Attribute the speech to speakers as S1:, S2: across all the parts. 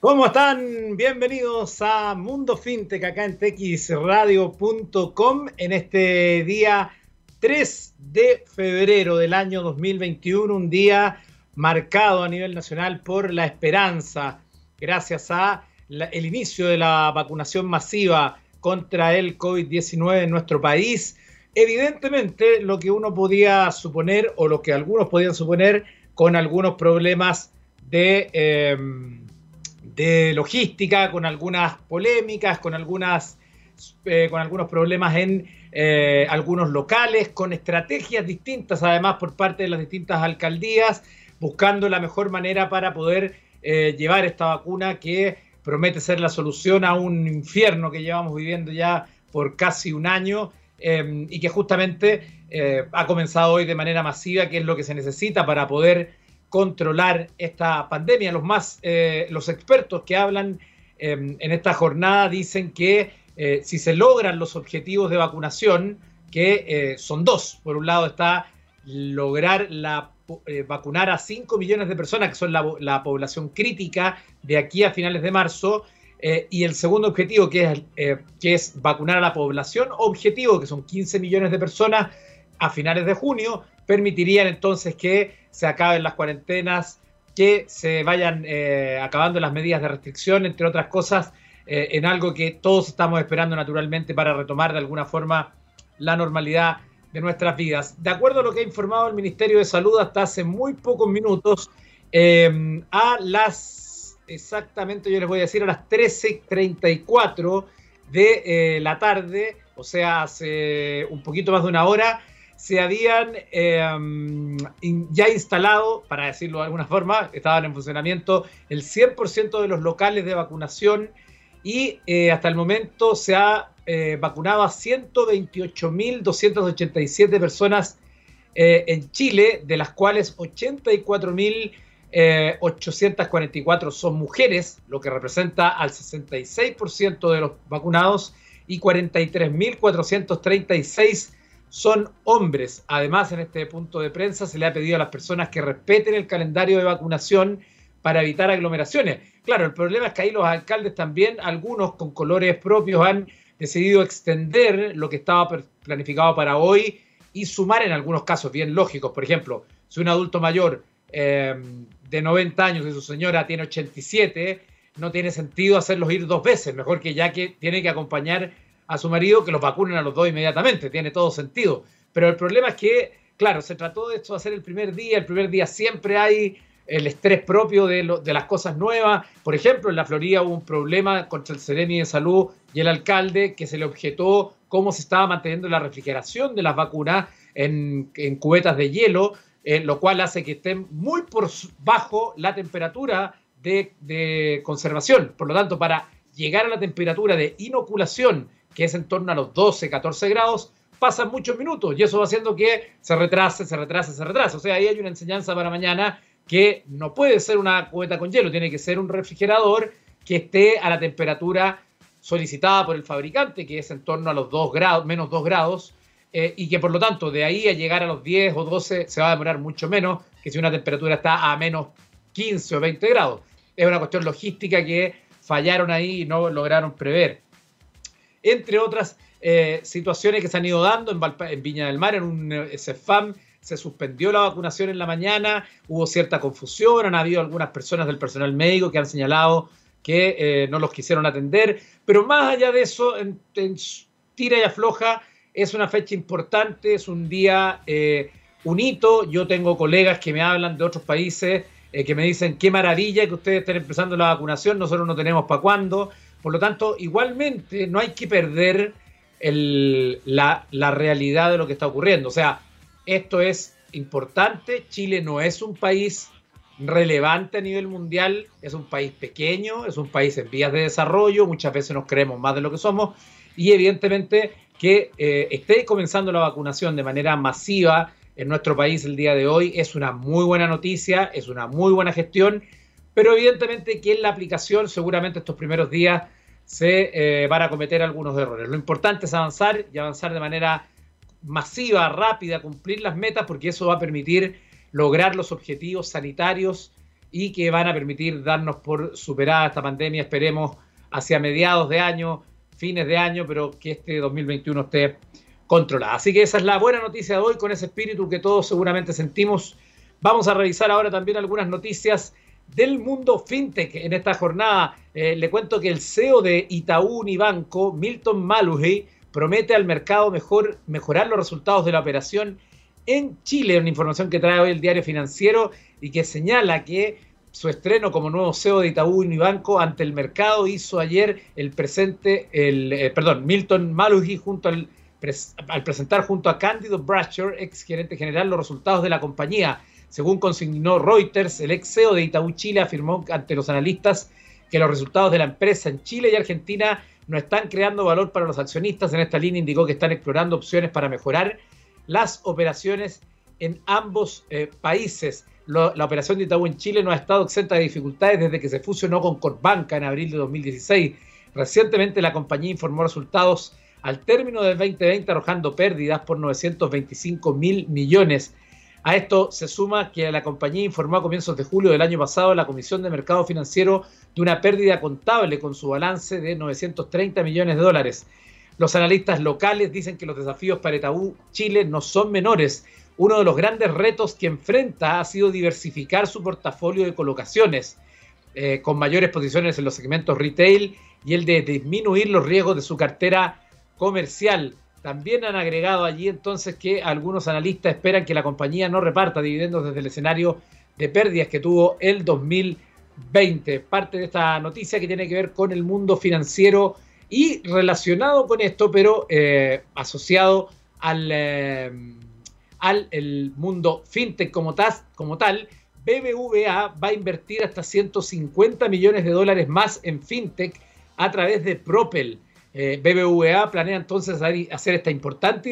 S1: ¿Cómo están? Bienvenidos a Mundo Fintech acá en texradio.com en este día 3 de febrero del año 2021, un día marcado a nivel nacional por la esperanza, gracias a el inicio de la vacunación masiva contra el COVID-19 en nuestro país. Evidentemente, lo que uno podía suponer o lo que algunos podían suponer con algunos problemas de... Em, de logística, con algunas polémicas, con, algunas, eh, con algunos problemas en eh, algunos locales, con estrategias distintas además por parte de las distintas alcaldías, buscando la mejor manera para poder eh, llevar esta vacuna que promete ser la solución a un infierno que llevamos viviendo ya por casi un año y que justamente ha comenzado hoy de manera masiva, que es lo que se necesita para poder controlar esta pandemia. Los más, eh, los expertos que hablan em, en esta jornada dicen que eh, si se logran los objetivos de vacunación, que eh, son dos. Por un lado está lograr la, vacunar a 5 millones de personas, que son la, la, población crítica de aquí a finales de marzo, y el segundo objetivo, que es, que es vacunar a la población objetivo, que son 15 millones de personas a finales de junio, permitirían entonces que se acaben las cuarentenas, que se vayan eh, acabando las medidas de restricción, entre otras cosas, eh, en algo que todos estamos esperando naturalmente para retomar de alguna forma la normalidad de nuestras vidas. De acuerdo a lo que ha informado el Ministerio de Salud hasta hace muy pocos minutos, eh, a las, exactamente yo les voy a decir, a las 13.34 de la tarde, o sea, hace un poquito más de una hora, se habían em, ya instalado, para decirlo de alguna forma, estaban en funcionamiento el 100% de los locales de vacunación y eh, hasta el momento se ha eh, vacunado a 128.287 personas eh, en Chile, de las cuales 84.844 son mujeres, lo que representa al 66% de los vacunados, y 43.436 son hombres. Además, en este punto de prensa se le ha pedido a las personas que respeten el calendario de vacunación para evitar aglomeraciones. Claro, el problema es que ahí los alcaldes también, algunos con colores propios, han decidido extender lo que estaba planificado para hoy y sumar en algunos casos bien lógicos. Por ejemplo, si un adulto mayor eh, de 90 años y su señora tiene 87, no tiene sentido hacerlos ir dos veces, mejor que ya que tiene que acompañar a su marido que los vacunen a los dos inmediatamente, tiene todo sentido. Pero el problema es que, claro, se trató de esto hacer el primer día, el primer día siempre hay el estrés propio de, de las cosas nuevas. Por ejemplo, en la Florida hubo un problema contra el Seremi de Salud y el alcalde que se le objetó cómo se estaba manteniendo la refrigeración de las vacunas en, cubetas de hielo, eh, lo cual hace que estén muy por bajo la temperatura de, de conservación. Por lo tanto, para llegar a la temperatura de inoculación que es en torno a los 12, 14 grados, pasan muchos minutos y eso va haciendo que se retrase, se retrase, se retrase. O sea, ahí hay una enseñanza para mañana que no puede ser una cubeta con hielo, tiene que ser un refrigerador que esté a la temperatura solicitada por el fabricante, que es en torno a los 2 grados, menos 2 grados, eh, y que por lo tanto de ahí a llegar a los 10 o 12 se va a demorar mucho menos que si una temperatura está a menos 15 o 20 grados. Es una cuestión logística que fallaron ahí y no lograron prever entre otras eh, situaciones que se han ido dando en, Viña del Mar, en un eh, CEFAM, se suspendió la vacunación en la mañana, hubo cierta confusión, han habido algunas personas del personal médico que han señalado que eh, no los quisieron atender, pero más allá de eso, en, tira y afloja, es una fecha importante, es un día, un hito, yo tengo colegas que me hablan de otros países, que me dicen, qué maravilla que ustedes estén empezando la vacunación, nosotros no tenemos para cuándo, por lo tanto, igualmente no hay que perder la, realidad de lo que está ocurriendo. O sea, esto es importante. Chile no es un país relevante a nivel mundial, es un país pequeño, es un país en vías de desarrollo, muchas veces nos creemos más de lo que somos y evidentemente que eh, esté comenzando la vacunación de manera masiva en nuestro país el día de hoy es una muy buena noticia, es una muy buena gestión pero evidentemente que en la aplicación seguramente estos primeros días se eh, van a cometer algunos errores. Lo importante es avanzar y avanzar de manera masiva, rápida, cumplir las metas, porque eso va a permitir lograr los objetivos sanitarios y que van a permitir darnos por superada esta pandemia, esperemos, hacia mediados de año, fines de año, pero que este 2021 esté controlada. Así que esa es la buena noticia de hoy, con ese espíritu que todos seguramente sentimos. Vamos a revisar ahora también algunas noticias del mundo fintech en esta jornada. Eh, le cuento que el CEO de Itaú Unibanco, Milton Maluhey, promete al mercado mejor, mejorar los resultados de la operación en Chile, una información que trae hoy el diario financiero y que señala que su estreno como nuevo CEO de Itaú Unibanco ante el mercado hizo ayer el presente, el, eh, perdón, Milton Maluhi junto al, al presentar junto a Cándido Bracher, ex gerente general, los resultados de la compañía. Según consignó Reuters, el ex CEO de Itaú Chile afirmó ante los analistas que los resultados de la empresa en Chile y Argentina no están creando valor para los accionistas. En esta línea indicó que están explorando opciones para mejorar las operaciones en ambos eh, países. la operación de Itaú en Chile no ha estado exenta de dificultades desde que se fusionó con Corbanca en abril de 2016. Recientemente la compañía informó resultados al término del 2020 arrojando pérdidas por 925 mil millones. A esto se suma que la compañía informó a comienzos de julio del año pasado a la Comisión de Mercado Financiero de una pérdida contable con su balance de 930 millones de dólares. Los analistas locales dicen que los desafíos para Itaú Chile no son menores. Uno de los grandes retos que enfrenta ha sido diversificar su portafolio de colocaciones, eh, con mayores posiciones en los segmentos retail y el de disminuir los riesgos de su cartera comercial. También han agregado allí entonces que algunos analistas esperan que la compañía no reparta dividendos desde el escenario de pérdidas que tuvo el 2020. Parte de esta noticia que tiene que ver con el mundo financiero y relacionado con esto, pero eh, asociado al, eh, al el mundo fintech como, como tal, BBVA va a invertir hasta 150 millones de dólares más en fintech a través de Propel. Eh, BBVA planea entonces hacer esta importante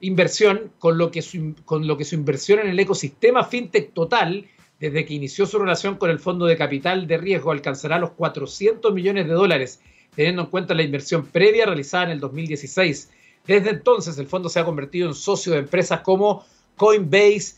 S1: inversión, con, lo que su, con lo que su inversión en el ecosistema fintech total, desde que inició su relación con el Fondo de Capital de Riesgo, alcanzará los 400 millones de dólares teniendo en cuenta la inversión previa realizada en el 2016. Desde entonces, el fondo se ha convertido en socio de empresas como Coinbase,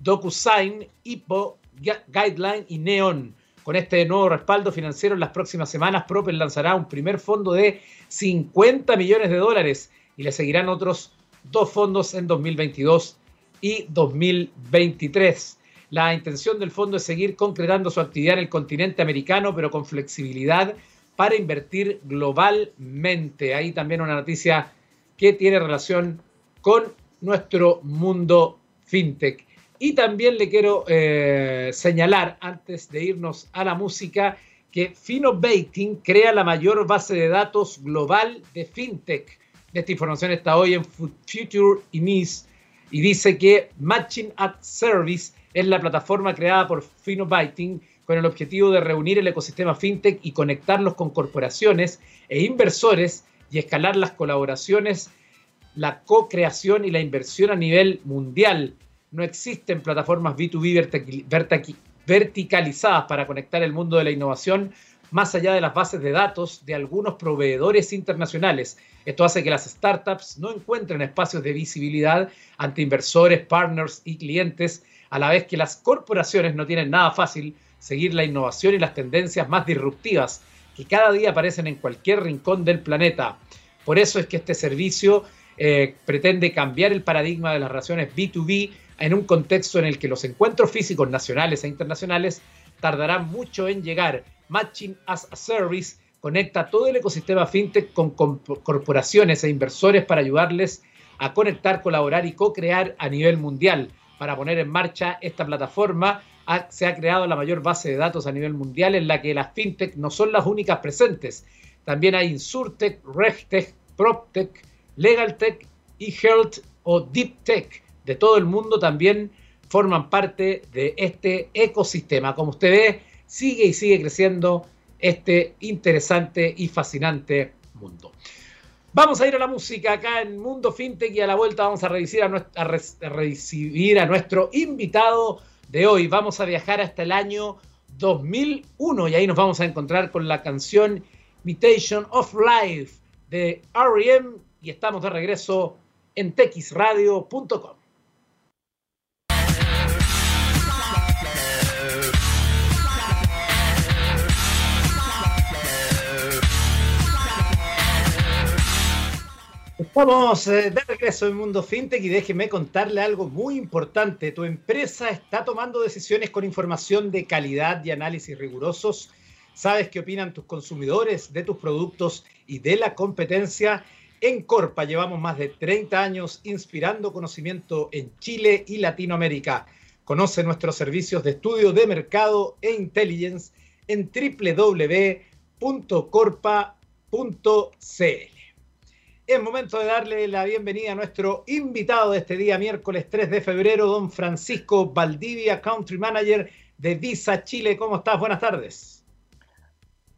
S1: DocuSign, Guideline y Neon. Con este nuevo respaldo financiero, en las próximas semanas, Propel lanzará un primer fondo de 50 millones de dólares y le seguirán otros dos fondos en 2022 y 2023. La intención del fondo es seguir concretando su actividad en el continente americano, pero con flexibilidad para invertir globalmente. Ahí también una noticia que tiene relación con nuestro mundo fintech. Y también le quiero eh, señalar, antes de irnos a la música, que Finobating crea la mayor base de datos global de fintech. Esta información está hoy en Future Inis y dice que Matching at Service es la plataforma creada por Finobating con el objetivo de reunir el ecosistema fintech y conectarlos con corporaciones e inversores y escalar las colaboraciones, la co-creación y la inversión a nivel mundial. No existen plataformas B2B verticalizadas para conectar el mundo de la innovación más allá de las bases de datos de algunos proveedores internacionales. Esto hace que las startups no encuentren espacios de visibilidad ante inversores, partners y clientes, a la vez que las corporaciones no tienen nada fácil seguir la innovación y las tendencias más disruptivas que cada día aparecen en cualquier rincón del planeta. Por eso es que este servicio eh, pretende cambiar el paradigma de las relaciones B2B en un contexto en el que los encuentros físicos nacionales e internacionales tardarán mucho en llegar. Matching as a Service conecta todo el ecosistema fintech con corporaciones e inversores para ayudarles a conectar, colaborar y co-crear a nivel mundial. Para poner en marcha esta plataforma, se ha creado la mayor base de datos a nivel mundial en la que las fintech no son las únicas presentes. También hay Insurtech, RegTech, PropTech, LegalTech y Health o DeepTech de todo el mundo también forman parte de este ecosistema. Como usted ve, sigue y sigue creciendo este interesante y fascinante mundo. Vamos a ir a la música acá en Mundo FinTech y a la vuelta vamos a, recibir a, recibir a nuestro invitado de hoy. Vamos a viajar hasta el año 2001 y ahí nos vamos a encontrar con la canción Imitation of Life de R.E.M. y estamos de regreso en texradio.com. Estamos eh, de regreso en Mundo FinTech y déjeme contarle algo muy importante. Tu empresa está tomando decisiones con información de calidad y análisis rigurosos. ¿Sabes qué opinan tus consumidores de tus productos y de la competencia? En Corpa llevamos más de 30 años inspirando conocimiento en Chile y Latinoamérica. Conoce nuestros servicios de estudio de mercado e intelligence en www.corpa.cl. Es momento de darle la bienvenida a nuestro invitado de este día, miércoles 3 de febrero, don Francisco Valdivia, Country Manager de Visa Chile. ¿Cómo estás? Buenas tardes.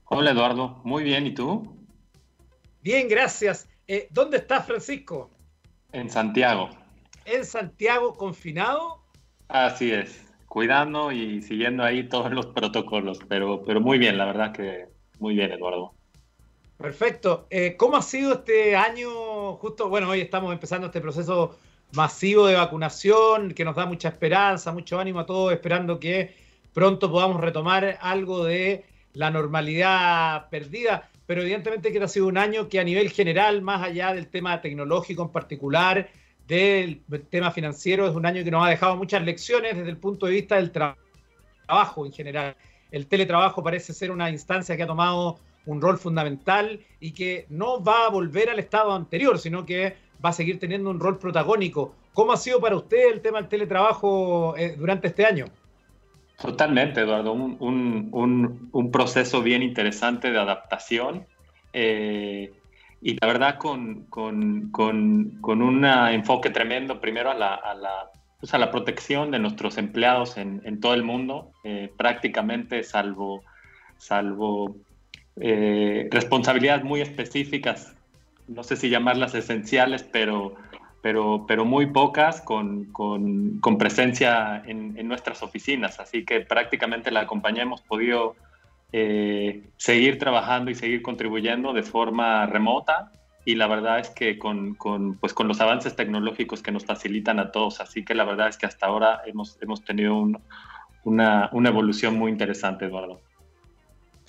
S2: Hola Eduardo, muy bien, ¿y tú?
S1: Bien, gracias. Eh, ¿Dónde estás, Francisco?
S2: En Santiago.
S1: ¿En Santiago confinado?
S2: Así es, cuidando y siguiendo ahí todos los protocolos, pero, pero muy bien, la verdad que muy bien, Eduardo.
S1: Perfecto. Eh, ¿Cómo ha sido este año? Justo, bueno, hoy estamos empezando este proceso masivo de vacunación que nos da mucha esperanza, mucho ánimo a todos, esperando que pronto podamos retomar algo de la normalidad perdida. Pero evidentemente que ha sido un año que a nivel general, más allá del tema tecnológico en particular, del tema financiero, es un año que nos ha dejado muchas lecciones desde el punto de vista del trabajo en general. El teletrabajo parece ser una instancia que ha tomado un rol fundamental y que no va a volver al estado anterior, sino que va a seguir teniendo un rol protagónico. ¿Cómo ha sido para usted el tema del teletrabajo eh, durante este año?
S2: Totalmente, Eduardo. Un, proceso bien interesante de adaptación. Eh, y la verdad con, un enfoque tremendo primero a la, a la, pues la protección de nuestros empleados en, todo el mundo, eh, prácticamente salvo, salvo eh, responsabilidades muy específicas, no sé si llamarlas esenciales, pero, pero, pero muy pocas con, con, presencia en, en, nuestras oficinas. Así que prácticamente la compañía hemos podido eh, seguir trabajando y seguir contribuyendo de forma remota. Y la verdad es que con, con, pues con los avances tecnológicos que nos facilitan a todos, así que la verdad es que hasta ahora hemos, hemos tenido una, una evolución muy interesante, Eduardo.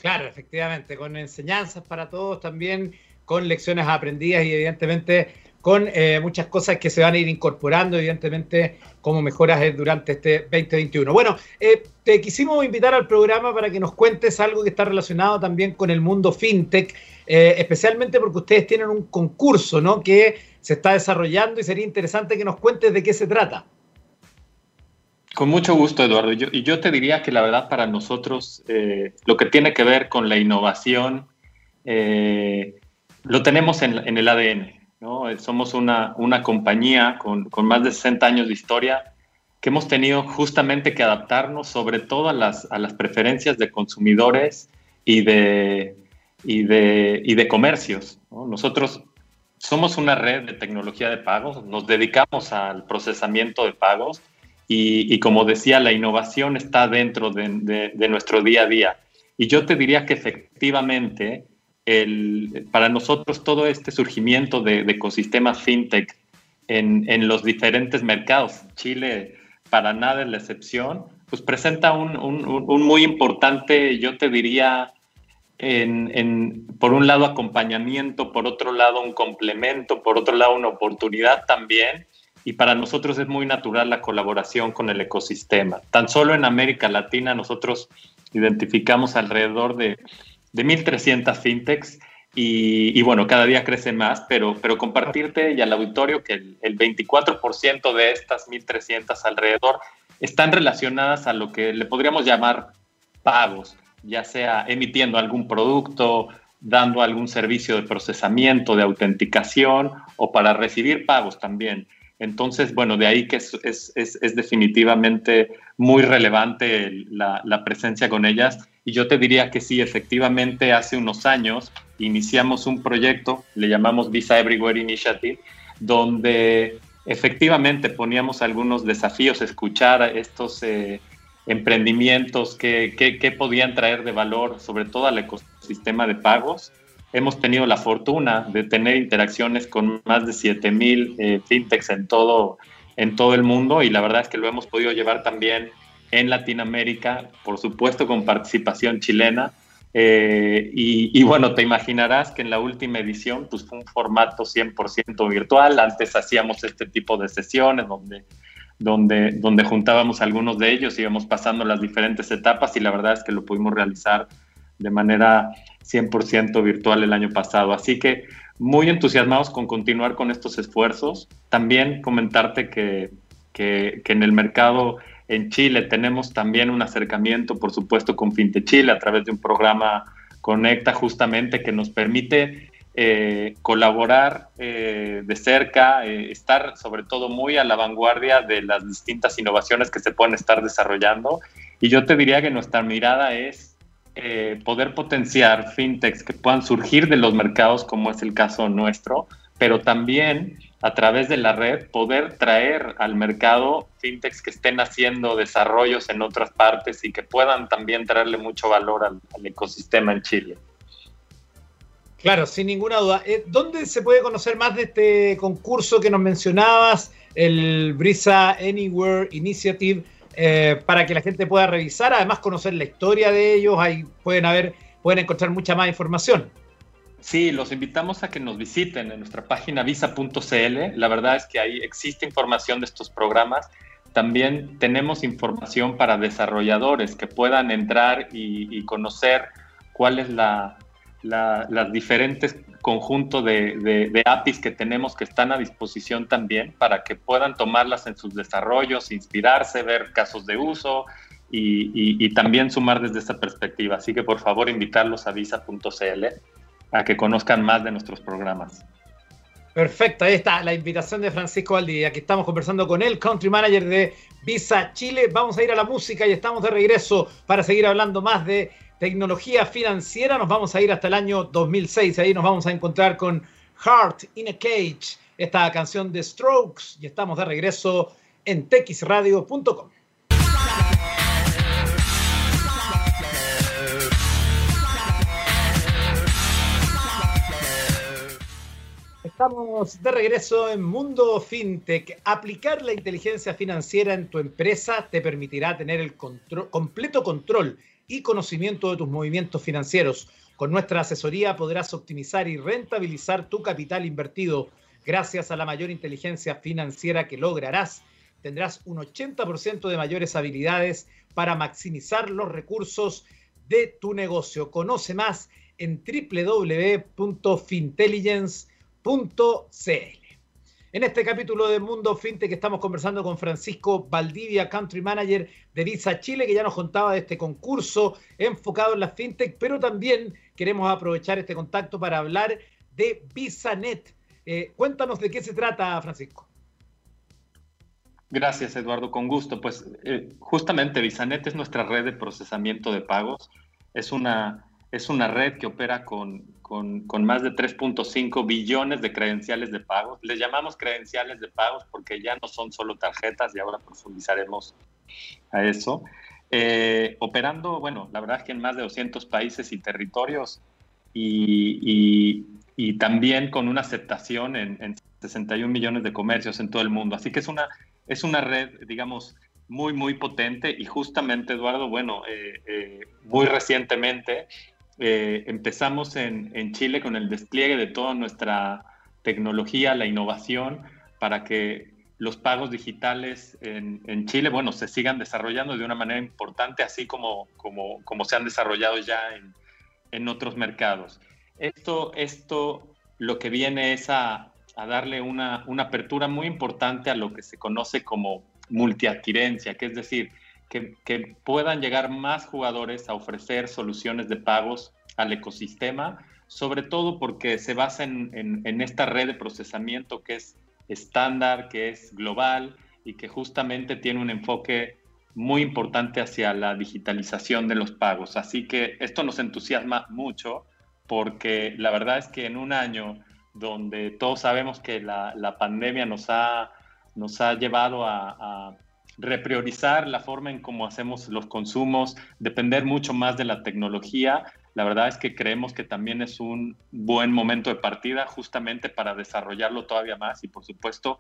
S1: Claro, efectivamente, con enseñanzas para todos también, con lecciones aprendidas y evidentemente con eh, muchas cosas que se van a ir incorporando, evidentemente, como mejoras durante este 2021. Bueno, eh, te quisimos invitar al programa para que nos cuentes algo que está relacionado también con el mundo fintech, eh, especialmente porque ustedes tienen un concurso, ¿no? Que se está desarrollando y sería interesante que nos cuentes de qué se trata.
S2: Con mucho gusto, Eduardo. y yo te diría que la verdad para nosotros eh, lo que tiene que ver con la innovación eh, lo tenemos en, el ADN. Somos una, compañía con, más de 60 años de historia que hemos tenido justamente que adaptarnos sobre todo a las, preferencias de consumidores y de, y de, comercios. Nosotros somos una red de tecnología de pagos, nos dedicamos al procesamiento de pagos y, como decía, la innovación está dentro de, nuestro día a día. Y yo te diría que efectivamente, el, para nosotros todo este surgimiento de, ecosistemas fintech en, los diferentes mercados, Chile para nada es la excepción, pues presenta un, muy importante, yo te diría, en, por un lado acompañamiento, por otro lado un complemento, por otro lado una oportunidad también y para nosotros es muy natural la colaboración con el ecosistema. Tan solo en América Latina nosotros identificamos alrededor de, de 1.300 fintechs y, bueno, cada día crece más, pero, pero compartirte y al auditorio que el, el 24% de estas 1.300 alrededor están relacionadas a lo que le podríamos llamar pagos, ya sea emitiendo algún producto, dando algún servicio de procesamiento, de autenticación o para recibir pagos también. Entonces, bueno, de ahí que es, definitivamente muy relevante la, presencia con ellas. Y yo te diría que sí, efectivamente, hace unos años iniciamos un proyecto, le llamamos Visa Everywhere Initiative, donde efectivamente poníamos algunos desafíos, escuchar estos eh, emprendimientos que, podían traer de valor, sobre todo al ecosistema de pagos hemos tenido la fortuna de tener interacciones con más de 7000 eh, fintechs en todo, en todo el mundo y la verdad es que lo hemos podido llevar también en Latinoamérica, por supuesto con participación chilena Eh, y, bueno, te imaginarás que en la última edición pues fue un formato 100% virtual. Antes hacíamos este tipo de sesiones donde, donde, donde juntábamos algunos de ellos, íbamos pasando las diferentes etapas y la verdad es que lo pudimos realizar de manera 100% virtual el año pasado. Así que muy entusiasmados con continuar con estos esfuerzos. También comentarte que, que, en el mercado en Chile tenemos también un acercamiento, por supuesto, con Finte Chile a través de un programa Conecta justamente que nos permite eh, colaborar eh, de cerca, eh, estar sobre todo muy a la vanguardia de las distintas innovaciones que se pueden estar desarrollando. Y yo te diría que nuestra mirada es poder potenciar fintechs que puedan surgir de los mercados, como es el caso nuestro, pero también a través de la red poder traer al mercado fintechs que estén haciendo desarrollos en otras partes y que puedan también traerle mucho valor al, ecosistema en Chile.
S1: Claro, sin ninguna duda. Eh, ¿Dónde se puede conocer más de este concurso que nos mencionabas, el Brisa Anywhere Initiative, eh, para que la gente pueda revisar, además conocer la historia de ellos, ahí pueden haber, pueden encontrar mucha más información.
S2: Sí, los invitamos a que nos visiten en nuestra página visa.cl. La verdad es que ahí existe información de estos programas. También tenemos información para desarrolladores que puedan entrar y, conocer cuál es la, las diferentes conjuntos de, APIs que tenemos que están a disposición también para que puedan tomarlas en sus desarrollos, inspirarse, ver casos de uso y, y también sumar desde esa perspectiva. Así que por favor invitarlos a visa.cl a que conozcan más de nuestros programas.
S1: Perfecto, ahí está la invitación de Francisco Valdivia. Aquí estamos conversando con el country manager de Visa Chile. Vamos a ir a la música y estamos de regreso para seguir hablando más de tecnología financiera. Nos vamos a ir hasta el año 2006. Ahí nos vamos a encontrar con Heart in a Cage, esta canción de Strokes. Y estamos de regreso en texradio.com. Estamos de regreso en Mundo FinTech. Aplicar la inteligencia financiera en tu empresa te permitirá tener el completo control y conocimiento de tus movimientos financieros. Con nuestra asesoría podrás optimizar y rentabilizar tu capital invertido. Gracias a la mayor inteligencia financiera que lograrás, tendrás un 80% de mayores habilidades para maximizar los recursos de tu negocio. Conoce más en www.fintelligence.com en este capítulo de Mundo Fintech estamos conversando con Francisco Valdivia, Country Manager de Visa Chile, que ya nos contaba de este concurso enfocado en la fintech, pero también queremos aprovechar este contacto para hablar de VisaNet. Eh, cuéntanos de qué se trata, Francisco.
S2: Gracias, Eduardo, con gusto. Pues eh, justamente VisaNet es nuestra red de procesamiento de pagos. Es una, es una red que opera con, con, más de 3.5 billones de credenciales de pagos. Les llamamos credenciales de pagos porque ya no son solo tarjetas y ahora profundizaremos a eso. Eh, operando, bueno, la verdad es que en más de 200 países y territorios y, y, también con una aceptación en, en, 61 millones de comercios en todo el mundo. Así que es una, es una red, digamos, muy, muy potente y justamente, Eduardo, bueno, eh, eh, muy recientemente eh, empezamos en, Chile con el despliegue de toda nuestra tecnología, la innovación, para que los pagos digitales en, Chile, bueno, se sigan desarrollando de una manera importante, así como, como, como se han desarrollado ya en, otros mercados. Esto, esto lo que viene es a, darle una, una, apertura muy importante a lo que se conoce como multiadquirencia, que es decir, que, puedan llegar más jugadores a ofrecer soluciones de pagos al ecosistema, sobre todo porque se basa en, esta red de procesamiento que es estándar, que es global y que justamente tiene un enfoque muy importante hacia la digitalización de los pagos. Así que esto nos entusiasma mucho porque la verdad es que en un año donde todos sabemos que la, pandemia nos ha, nos ha llevado a repriorizar la forma en cómo hacemos los consumos, depender mucho más de la tecnología. La verdad es que creemos que también es un buen momento de partida justamente para desarrollarlo todavía más y por supuesto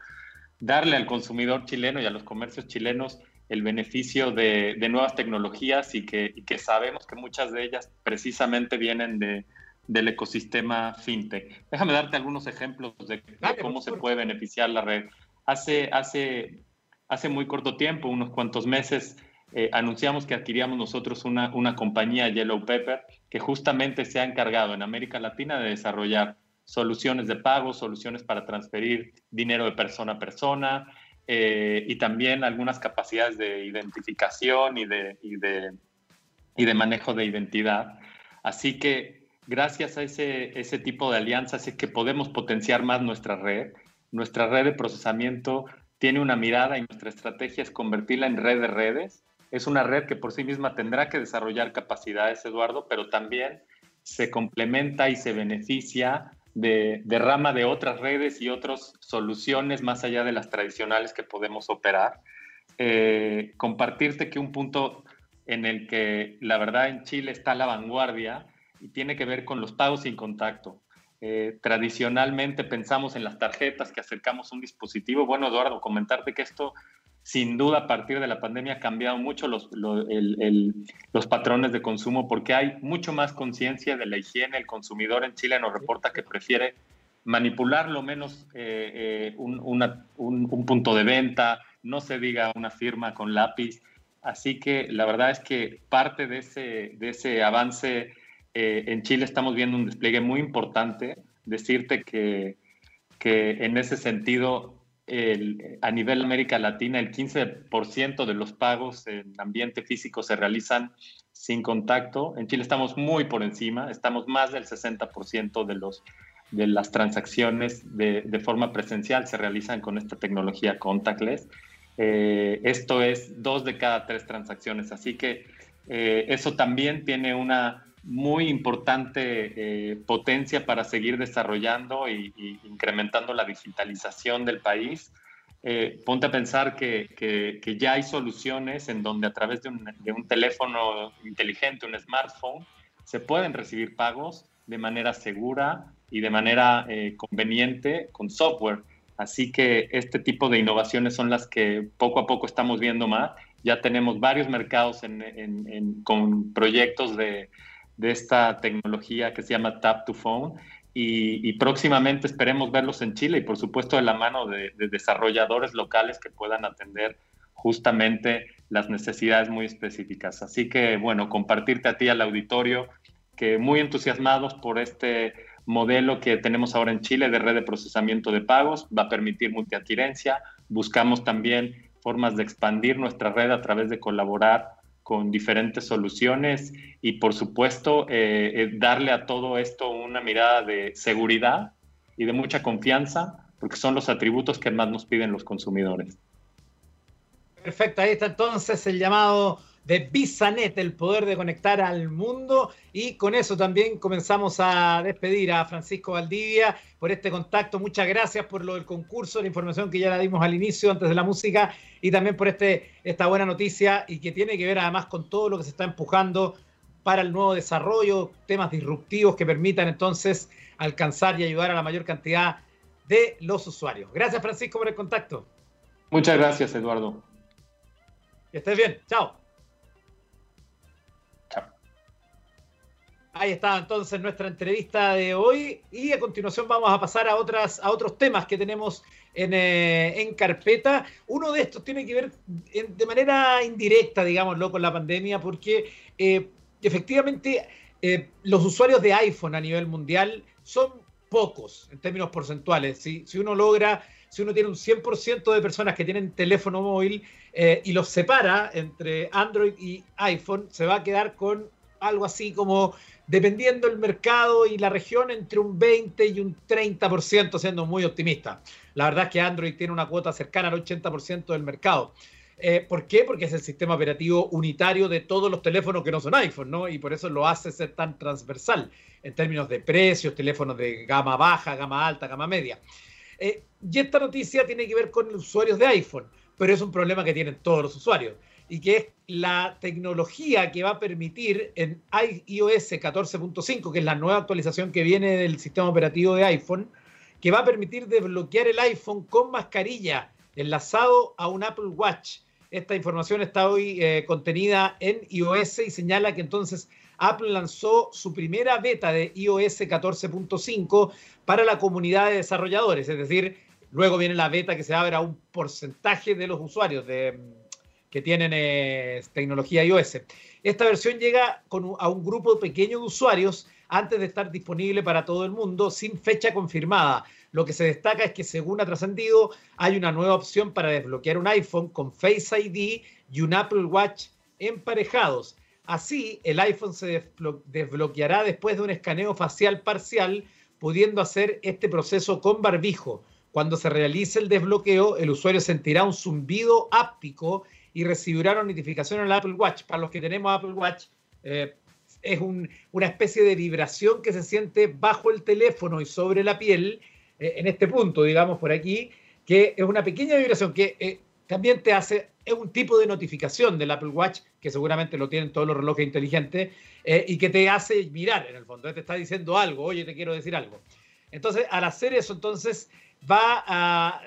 S2: darle al consumidor chileno y a los comercios chilenos el beneficio de, nuevas tecnologías y que, sabemos que muchas de ellas precisamente vienen de, del ecosistema fintech. Déjame darte algunos ejemplos de, cómo se puede beneficiar la red. Hace, hace, hace muy corto tiempo, unos cuantos meses, eh, anunciamos que adquiríamos nosotros una, una compañía Yellow Pepper que justamente se ha encargado en América Latina de desarrollar soluciones de pago, soluciones para transferir dinero de persona a persona eh, y también algunas capacidades de identificación y de, y de, y de manejo de identidad. Así que gracias a ese, ese tipo de alianzas es que podemos potenciar más nuestra red. Nuestra red de procesamiento tiene una mirada y nuestra estrategia es convertirla en red de redes. Es una red que por sí misma tendrá que desarrollar capacidades, Eduardo, pero también se complementa y se beneficia de, rama de otras redes y otras soluciones más allá de las tradicionales que podemos operar. Eh, compartirte que un punto en el que la verdad en Chile está la vanguardia y tiene que ver con los pagos sin contacto. Eh, tradicionalmente pensamos en las tarjetas que acercamos un dispositivo. Bueno, Eduardo, comentarte que esto sin duda a partir de la pandemia ha cambiado mucho los, los patrones de consumo porque hay mucho más conciencia de la higiene. El consumidor en Chile nos reporta que prefiere manipular lo menos eh, eh, un, un, punto de venta, no se diga una firma con lápiz. Así que la verdad es que parte de ese, de ese avance eh, en Chile estamos viendo un despliegue muy importante. Decirte que, que en ese sentido a nivel América Latina, el 15% de los pagos en ambiente físico se realizan sin contacto. En Chile estamos muy por encima, estamos más del 60% de, los, de las transacciones de, forma presencial se realizan con esta tecnología contactless. Eh, esto es dos de cada tres transacciones, así que eh, eso también tiene una muy importante eh, potencia para seguir desarrollando y, incrementando la digitalización del país. Eh, ponte a pensar que, que, ya hay soluciones en donde a través de un, de un teléfono inteligente, un smartphone, se pueden recibir pagos de manera segura y de manera eh, conveniente con software. Así que este tipo de innovaciones son las que poco a poco estamos viendo más. Ya tenemos varios mercados con proyectos de, de esta tecnología que se llama Tap to Phone y, próximamente esperemos verlos en Chile y por supuesto de la mano de, desarrolladores locales que puedan atender justamente las necesidades muy específicas. Así que bueno, compartirte a ti al auditorio que muy entusiasmados por este modelo que tenemos ahora en Chile de red de procesamiento de pagos, va a permitir multiadquirencia. Buscamos también formas de expandir nuestra red a través de colaborar con diferentes soluciones y por supuesto eh, eh, darle a todo esto una mirada de seguridad y de mucha confianza, porque son los atributos que más nos piden los consumidores.
S1: Perfecto, ahí está entonces el llamado de Bisanet, el poder de conectar al mundo. Y con eso también comenzamos a despedir a Francisco Valdivia por este contacto. Muchas gracias por lo del concurso, la información que ya la dimos al inicio, antes de la música, y también por este, esta buena noticia y que tiene que ver además con todo lo que se está empujando para el nuevo desarrollo, temas disruptivos que permitan entonces alcanzar y ayudar a la mayor cantidad de los usuarios. Gracias Francisco por el contacto.
S2: Muchas gracias Eduardo.
S1: Que estés bien. Chao. Ahí está entonces nuestra entrevista de hoy y a continuación vamos a pasar a, otras, a otros temas que tenemos en, eh, carpeta. Uno de estos tiene que ver de manera indirecta, digámoslo, con la pandemia porque eh, efectivamente eh, los usuarios de iPhone a nivel mundial son pocos en términos porcentuales. Si uno logra, si uno tiene un 100% de personas que tienen teléfono móvil y los separa entre Android y iPhone, se va a quedar con algo así como dependiendo el mercado y la región, entre un 20 y un 30%, siendo muy optimista. La verdad es que Android tiene una cuota cercana al 80% del mercado. Eh, ¿Por qué? Porque es el sistema operativo unitario de todos los teléfonos que no son iPhone, ¿no? Y por eso lo hace ser tan transversal en términos de precios, teléfonos de gama baja, gama alta, gama media. Eh, y esta noticia tiene que ver con los usuarios de iPhone, pero es un problema que tienen todos los usuarios y que es la tecnología que va a permitir en iOS 14.5, que es la nueva actualización que viene del sistema operativo de iPhone, que va a permitir desbloquear el iPhone con mascarilla enlazado a un Apple Watch. Esta información está hoy eh, contenida en iOS y señala que entonces Apple lanzó su primera beta de iOS 14.5 para la comunidad de desarrolladores, es decir, luego viene la beta que se abre a un porcentaje de los usuarios de, que tienen eh, tecnología iOS. Esta versión llega a un grupo pequeño de usuarios antes de estar disponible para todo el mundo sin fecha confirmada. Lo que se destaca es que según ha trascendido, hay una nueva opción para desbloquear un iPhone con Face ID y un Apple Watch emparejados. Así, el iPhone se desbloqueará después de un escaneo facial parcial, pudiendo hacer este proceso con barbijo. Cuando se realice el desbloqueo, el usuario sentirá un zumbido áptico y recibirá una notificación en el Apple Watch. Para los que tenemos Apple Watch, eh, es una especie de vibración que se siente bajo el teléfono y sobre la piel, eh, en este punto, digamos, por aquí, que es una pequeña vibración que eh, también te hace es un tipo de notificación del Apple Watch, que seguramente lo tienen todos los relojes inteligentes, y que te hace mirar en el fondo, te está diciendo algo, oye, te quiero decir algo. Entonces, al hacer eso, entonces va a,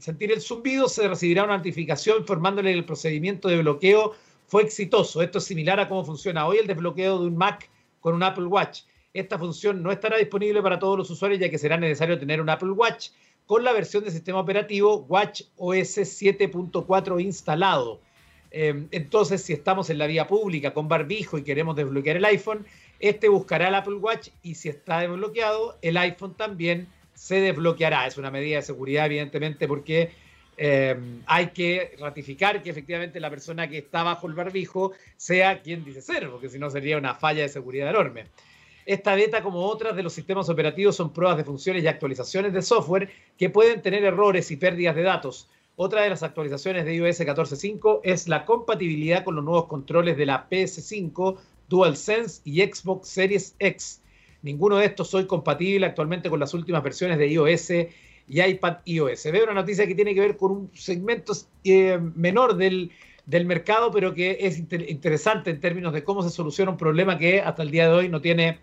S1: sentir el zumbido, se recibirá una notificación informándole que el procedimiento de bloqueo fue exitoso. Esto es similar a cómo funciona hoy el desbloqueo de un Mac con un Apple Watch. Esta función no estará disponible para todos los usuarios ya que será necesario tener un Apple Watch con la versión de sistema operativo Watch OS 7.4 instalado. Em, entonces, si estamos en la vía pública con barbijo y queremos desbloquear el iPhone, este buscará el Apple Watch y si está desbloqueado, el iPhone también se desbloqueará. Es una medida de seguridad, evidentemente, porque em, hay que ratificar que efectivamente la persona que está bajo el barbijo sea quien dice ser, porque si no sería una falla de seguridad enorme. Esta beta, como otras de los sistemas operativos, son pruebas de funciones y actualizaciones de software que pueden tener errores y pérdidas de datos. Otra de las actualizaciones de iOS 14.5 es la compatibilidad con los nuevos controles de la PS5, DualSense y Xbox Series X. Ninguno de estos soy compatible actualmente con las últimas versiones de iOS y iPad iOS. Veo una noticia que tiene que ver con un segmento eh, menor del, del mercado, pero que es interesante en términos de cómo se soluciona un problema que hasta el día de hoy no tiene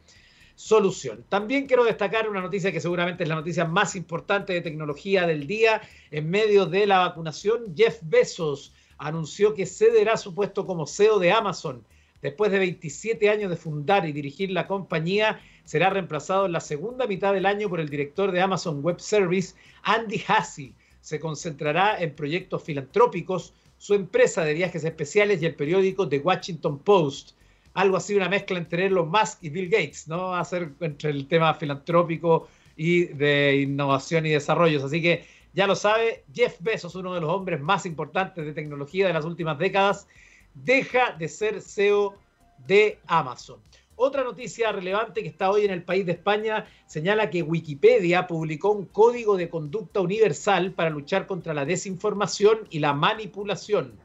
S1: solución. También quiero destacar una noticia que seguramente es la noticia más importante de tecnología del día. En medio de la vacunación, Jeff Bezos anunció que cederá su puesto como CEO de Amazon. Después de 27 años de fundar y dirigir la compañía, será reemplazado en la segunda mitad del año por el director de Amazon Web Service, Andy Hassey. Se concentrará en proyectos filantrópicos su empresa de viajes especiales y el periódico The Washington Post. Algo así, una mezcla entre Elon Musk y Bill Gates, ¿no? Hacer entre el tema filantrópico y de innovación y desarrollo. Así que ya lo sabe, Jeff Bezos, uno de los hombres más importantes de tecnología de las últimas décadas, deja de ser CEO de Amazon. Otra noticia relevante que está hoy en el país de España señala que Wikipedia publicó un código de conducta universal para luchar contra la desinformación y la manipulación.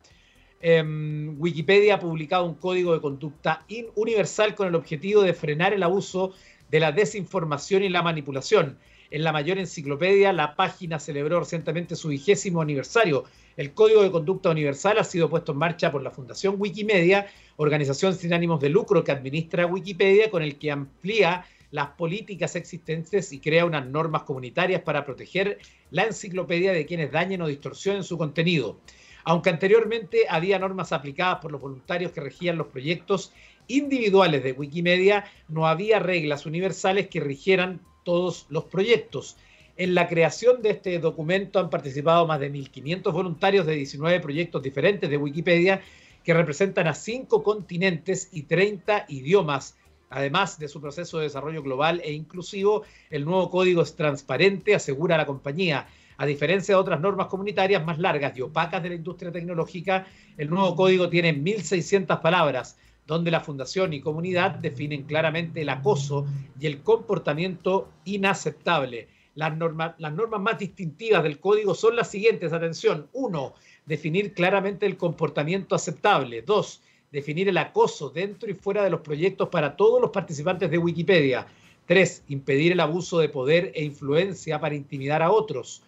S1: Em, Wikipedia ha publicado un código de conducta universal con el objetivo de frenar el abuso de la desinformación y la manipulación. En la mayor enciclopedia, la página celebró recientemente su vigésimo aniversario el Código de Conducta Universal ha sido puesto en marcha por la Fundación Wikimedia, organización sin ánimos de lucro que administra Wikipedia, con el que amplía las políticas existentes y crea unas normas comunitarias para proteger la enciclopedia de quienes dañen o distorsionen su contenido. Aunque anteriormente había normas aplicadas por los voluntarios que regían los proyectos individuales de Wikimedia, no había reglas universales que rigieran todos los proyectos. En la creación de este documento han participado más de 1.500 voluntarios de 19 proyectos diferentes de Wikipedia que representan a cinco continentes y 30 idiomas. Además de su proceso de desarrollo global e inclusivo, el nuevo código es transparente, asegura la compañía. A diferencia de otras normas comunitarias más largas y opacas de la industria tecnológica, el nuevo código tiene 1.600 palabras, donde la fundación y comunidad definen claramente el acoso y el comportamiento inaceptable. Las, normas más distintivas del código son las siguientes, atención. Uno, definir claramente el comportamiento aceptable. Dos, definir el acoso dentro y fuera de los proyectos para todos los participantes de Wikipedia. Tres, impedir el abuso de poder e influencia para intimidar a otros.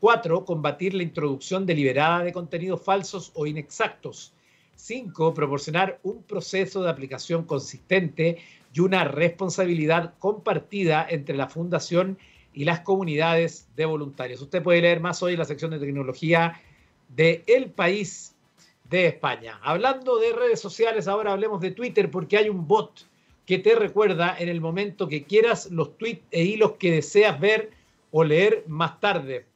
S1: Cuatro, combatir la introducción deliberada de contenidos falsos o inexactos. Cinco, proporcionar un proceso de aplicación consistente y una responsabilidad compartida entre la fundación y las comunidades de voluntarios. Usted puede leer más hoy en la sección de tecnología de El País de España. Hablando de redes sociales, ahora hablemos de Twitter porque hay un bot que te recuerda en el momento que quieras los tweets e hilos que deseas ver o leer más tarde.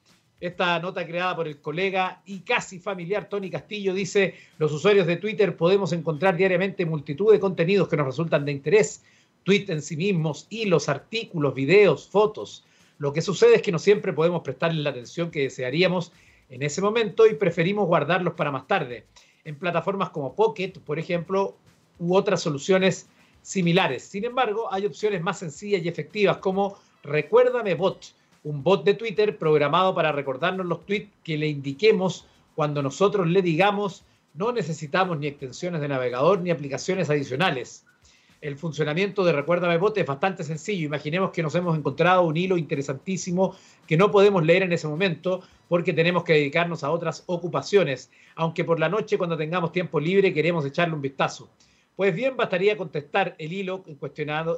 S1: Esta nota creada por el colega y casi familiar Tony Castillo dice, los usuarios de Twitter podemos encontrar diariamente multitud de contenidos que nos resultan de interés, tweets en sí mismos, hilos, artículos, videos, fotos. Lo que sucede es que no siempre podemos prestarle la atención que desearíamos en ese momento y preferimos guardarlos para más tarde. En plataformas como Pocket, por ejemplo, u otras soluciones similares. Sin embargo, hay opciones más sencillas y efectivas como Recuérdame Bot, un bot de Twitter programado para recordarnos los tweets que le indiquemos cuando nosotros le digamos no necesitamos ni extensiones de navegador ni aplicaciones adicionales. El funcionamiento de Recuérdame Bot es bastante sencillo. Imaginemos que nos hemos encontrado un hilo interesantísimo que no podemos leer en ese momento porque tenemos que dedicarnos a otras ocupaciones, aunque por la noche cuando tengamos tiempo libre queremos echarle un vistazo. Pues bien, bastaría contestar el hilo en,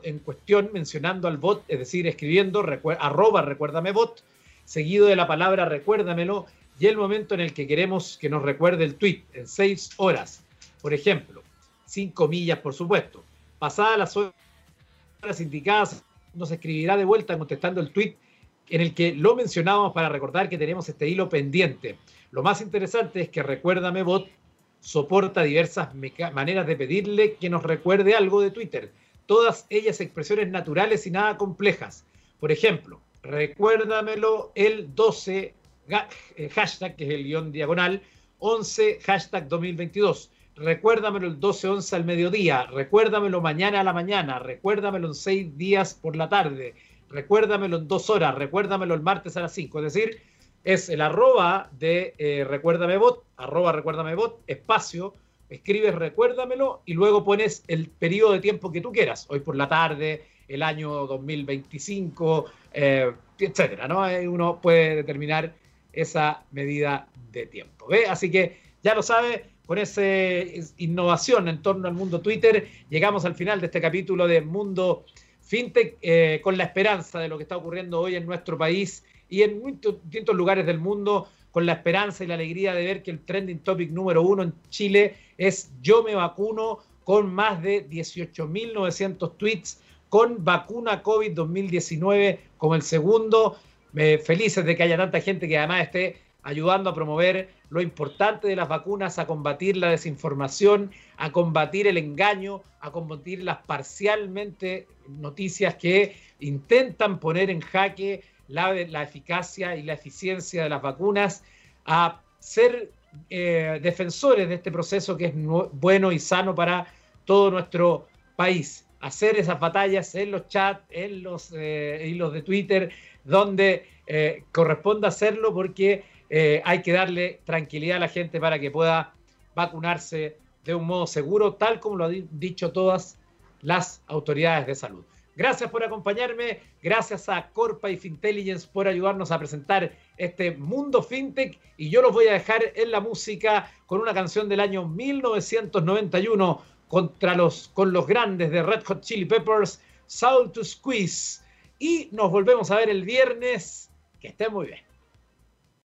S1: en cuestión mencionando al bot, es decir, escribiendo arroba recuérdame bot, seguido de la palabra recuérdamelo y el momento en el que queremos que nos recuerde el tweet, en seis horas. Por ejemplo, cinco millas, por supuesto. Pasadas las horas indicadas, nos escribirá de vuelta contestando el tweet en el que lo mencionábamos para recordar que tenemos este hilo pendiente. Lo más interesante es que Recuérdame Bot soporta diversas maneras de pedirle que nos recuerde algo de Twitter, todas ellas expresiones naturales y nada complejas. Por ejemplo, recuérdamelo el 12 eh, hashtag, que es el guion diagonal, 11 hashtag 2022. Recuérdamelo el 12-11 al mediodía, recuérdamelo mañana a la mañana, recuérdamelo en 6 días por la tarde, recuérdamelo en 2 horas, recuérdamelo el martes a las 5. Es decir, es el arroba de eh, Recuérdame Bot, arroba Recuérdame Bot, espacio, escribes Recuérdamelo y luego pones el periodo de tiempo que tú quieras, hoy por la tarde, el año 2025, eh, etcétera, ¿no? Uno puede determinar esa medida de tiempo. ¿ve? Así que ya lo sabe, con esa innovación en torno al mundo Twitter, llegamos al final de este capítulo de Mundo FinTech eh, con la esperanza de lo que está ocurriendo hoy en nuestro país y en distintos lugares del mundo con la esperanza y la alegría de ver que el trending topic número uno en Chile es yo me vacuno con más de 18.900 tweets con vacuna COVID 2019 como el segundo. felices de que haya tanta gente que además esté ayudando a promover lo importante de las vacunas, a combatir la desinformación, a combatir el engaño, a combatir las parcialmente noticias que intentan poner en jaque la, eficacia y la eficiencia de las vacunas, a ser eh, defensores de este proceso que es bueno y sano para todo nuestro país. Hacer esas batallas en los chats, en los eh, hilos de Twitter, donde eh, corresponda hacerlo porque hay que darle tranquilidad a la gente para que pueda vacunarse de un modo seguro, tal como lo han dicho todas las autoridades de salud. Gracias por acompañarme, gracias a Corpa y Fintelligence por ayudarnos a presentar este mundo fintech y yo los voy a dejar en la música con una canción del año 1991 contra los, con los grandes de Red Hot Chili Peppers, Soul to Squeeze. Y nos volvemos a ver el viernes. Que estén muy bien.